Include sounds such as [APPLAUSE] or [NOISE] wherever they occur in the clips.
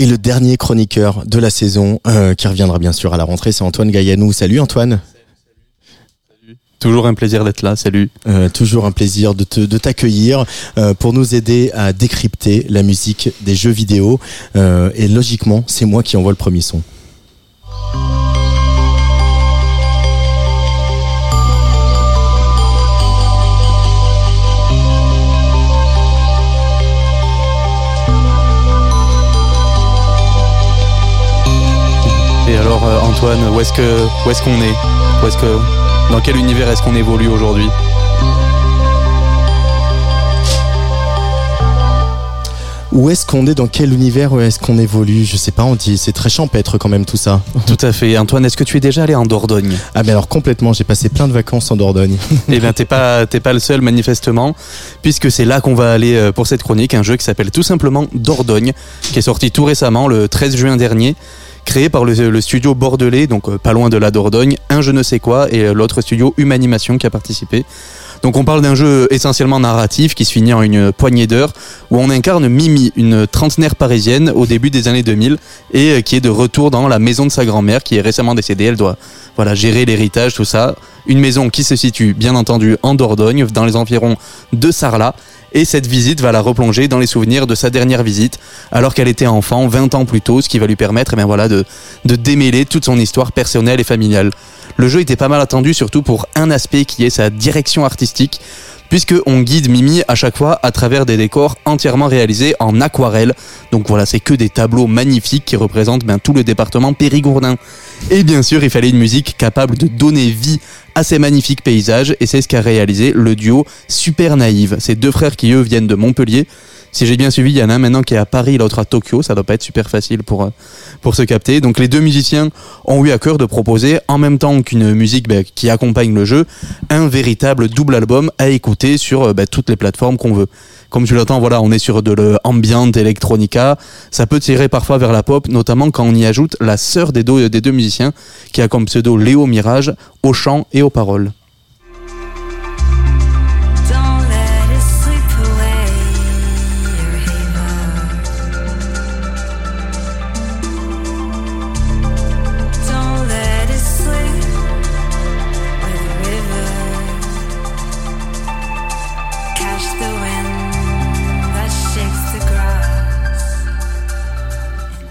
Et le dernier chroniqueur de la saison, euh, qui reviendra bien sûr à la rentrée, c'est Antoine Gaillanou. Salut Antoine. Toujours un plaisir d'être là, salut. Euh, toujours un plaisir de, te, de t'accueillir euh, pour nous aider à décrypter la musique des jeux vidéo. Euh, et logiquement, c'est moi qui envoie le premier son. Antoine, où est-ce que où est-ce qu'on est? Où est-ce que dans quel univers est-ce qu'on évolue aujourd'hui? Où est-ce qu'on est Dans quel univers Où est-ce qu'on évolue? Je sais pas, on dit. C'est très champêtre quand même tout ça. Tout à fait. Antoine, est-ce que tu es déjà allé en Dordogne? Ah mais alors complètement, j'ai passé plein de vacances en Dordogne. [LAUGHS] Eh bien, t'es pas t'es pas le seul manifestement, puisque c'est là qu'on va aller euh, pour cette chronique, un jeu qui s'appelle tout simplement Dordogne, qui est sorti tout récemment, le 13 juin dernier créé par le, studio bordelais, donc euh, pas loin de la Dordogne, un je ne sais quoi, et euh, l'autre studio Humanimation qui a participé. Donc on parle d'un jeu essentiellement narratif qui se finit en une poignée d'heures où on incarne Mimi, une trentenaire parisienne au début des années 2000 et euh, qui est de retour dans la maison de sa grand-mère qui est récemment décédée. Elle doit voilà gérer l'héritage, tout ça. Une maison qui se situe bien entendu en Dordogne, dans les environs de Sarlat. Et cette visite va la replonger dans les souvenirs de sa dernière visite, alors qu'elle était enfant 20 ans plus tôt, ce qui va lui permettre eh bien voilà, de, de démêler toute son histoire personnelle et familiale. Le jeu était pas mal attendu, surtout pour un aspect qui est sa direction artistique, puisque on guide Mimi à chaque fois à travers des décors entièrement réalisés en aquarelle. Donc voilà, c'est que des tableaux magnifiques qui représentent ben, tout le département périgourdin. Et bien sûr, il fallait une musique capable de donner vie à ces magnifiques paysages, et c'est ce qu'a réalisé le duo Super Naïve. Ces deux frères qui eux viennent de Montpellier. Si j'ai bien suivi, il y en a un maintenant qui est à Paris, l'autre à Tokyo. Ça doit pas être super facile pour euh, pour se capter. Donc les deux musiciens ont eu à cœur de proposer, en même temps qu'une musique bah, qui accompagne le jeu, un véritable double album à écouter sur euh, bah, toutes les plateformes qu'on veut. Comme tu l'entends, voilà, on est sur de l'ambiante electronica. Ça peut tirer parfois vers la pop, notamment quand on y ajoute la sœur des deux, des deux musiciens, qui a comme pseudo Léo Mirage, au chant et aux paroles.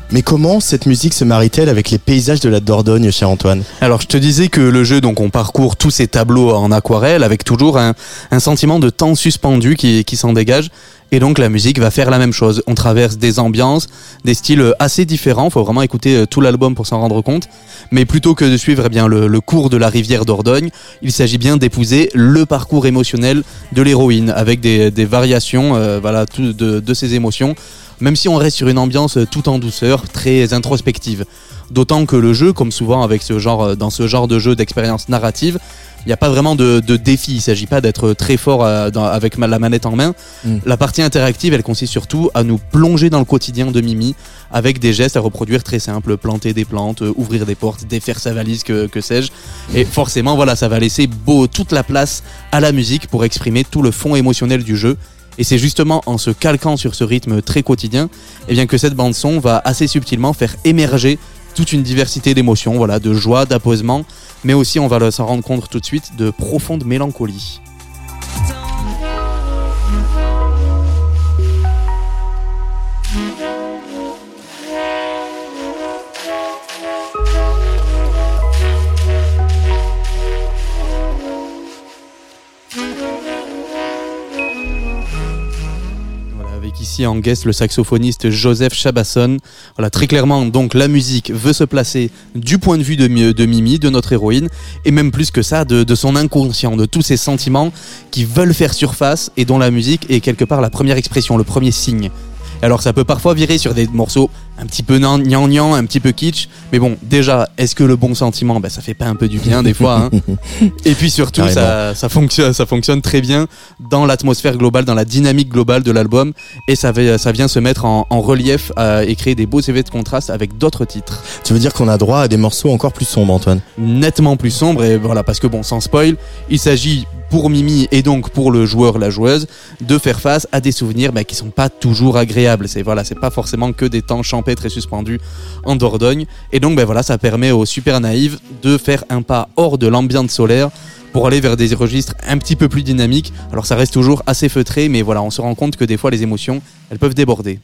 Mais comment cette musique se marie-t-elle avec les paysages de la Dordogne, cher Antoine? Alors je te disais que le jeu, donc on parcourt tous ces tableaux en aquarelle avec toujours un, un sentiment de temps suspendu qui, qui s'en dégage. Et donc la musique va faire la même chose. On traverse des ambiances, des styles assez différents. Faut vraiment écouter euh, tout l'album pour s'en rendre compte. Mais plutôt que de suivre eh bien le, le cours de la rivière Dordogne, il s'agit bien d'épouser le parcours émotionnel de l'héroïne avec des, des variations, euh, voilà, de, de ses émotions. Même si on reste sur une ambiance euh, tout en douceur, très introspective. D'autant que le jeu, comme souvent avec ce genre, euh, dans ce genre de jeu d'expérience narrative, il n'y a pas vraiment de, de défi. Il s'agit pas d'être très fort euh, dans- avec la manette en main. Mm. La partie interactive, elle consiste surtout à nous plonger dans le quotidien de Mimi avec des gestes à reproduire très simples planter des plantes, ouvrir des portes, défaire sa valise, que, que sais-je. Et forcément, voilà, ça va laisser beau toute la place à la musique pour exprimer tout le fond émotionnel du jeu. Et c'est justement en se calquant sur ce rythme très quotidien, eh bien que cette bande son va assez subtilement faire émerger toute une diversité d'émotions, voilà, de joie, d'apposement, mais aussi on va s'en rendre compte tout de suite de profonde mélancolie. Ici en guest le saxophoniste Joseph Chabasson. Voilà, très clairement, donc la musique veut se placer du point de vue de, Mi- de Mimi, de notre héroïne, et même plus que ça, de, de son inconscient, de tous ces sentiments qui veulent faire surface et dont la musique est quelque part la première expression, le premier signe. Alors ça peut parfois virer sur des morceaux un petit peu nan- gnangnan, un petit peu kitsch, mais bon, déjà, est-ce que le bon sentiment, bah, ça fait pas un peu du bien des fois hein [LAUGHS] Et puis surtout, ça, ça, fonctionne, ça fonctionne très bien dans l'atmosphère globale, dans la dynamique globale de l'album, et ça, ça vient se mettre en, en relief euh, et créer des beaux effets de contraste avec d'autres titres. Tu veux dire qu'on a droit à des morceaux encore plus sombres, Antoine? Nettement plus sombres, et voilà, parce que bon, sans spoil, il s'agit pour Mimi et donc pour le joueur, la joueuse, de faire face à des souvenirs bah, qui sont pas toujours agréables. C'est voilà, c'est pas forcément que des temps champêtres et suspendus en Dordogne. Et donc, ben voilà, ça permet aux super naïves de faire un pas hors de l'ambiance solaire pour aller vers des registres un petit peu plus dynamiques. Alors ça reste toujours assez feutré, mais voilà, on se rend compte que des fois les émotions, elles peuvent déborder.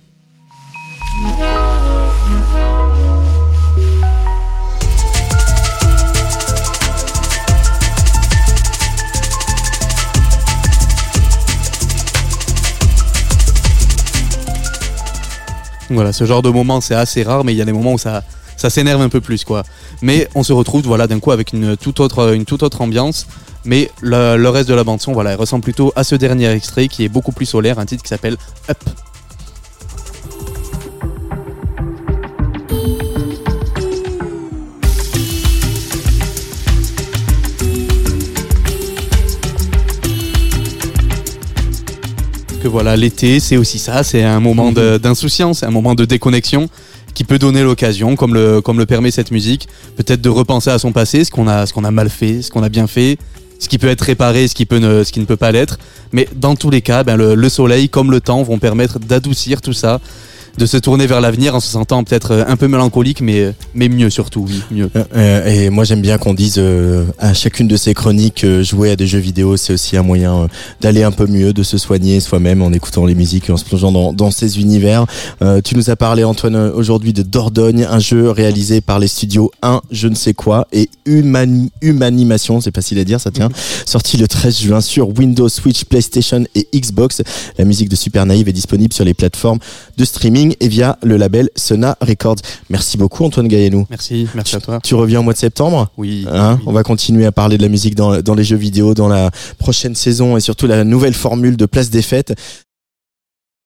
Voilà, ce genre de moment, c'est assez rare, mais il y a des moments où ça, ça s'énerve un peu plus, quoi. Mais on se retrouve, voilà, d'un coup avec une toute autre, ambiance. Mais le, reste de la bande son, voilà, ressemble plutôt à ce dernier extrait qui est beaucoup plus solaire, un titre qui s'appelle Up. Que voilà, l'été, c'est aussi ça, c'est un moment de- d'insouciance, c'est un moment de déconnexion qui peut donner l'occasion, comme le, comme le permet cette musique, peut-être de repenser à son passé, ce qu'on a, ce qu'on a mal fait, ce qu'on a bien fait, ce qui peut être réparé, ce qui, peut ne, ce qui ne peut pas l'être. Mais dans tous les cas, ben, le, le soleil comme le temps vont permettre d'adoucir tout ça, de se tourner vers l'avenir en se sentant peut-être euh, un peu mélancolique, mais, mais mieux surtout, oui, mieux. Euh, euh, et moi j'aime bien qu'on dise euh, à chacune de ces chroniques euh, jouer à des jeux vidéo c'est aussi un moyen euh, d'aller un peu mieux de se soigner soi-même en écoutant les musiques et en se plongeant dans, dans ces univers. Euh, tu nous as parlé Antoine euh, aujourd'hui de Dordogne un jeu réalisé par les studios 1 je ne sais quoi et Humani Humanimation c'est facile à dire ça tient sorti le 13 juin sur Windows Switch PlayStation et Xbox. La musique de Super Naïve est disponible sur les plateformes de streaming et via le label Sona Records merci beaucoup Antoine Gaillenou Merci, merci à toi. tu reviens au mois de septembre Oui. Hein, oui. On va continuer à parler de la musique dans, dans les jeux vidéo, dans la prochaine saison et surtout la nouvelle formule de Place des Fêtes.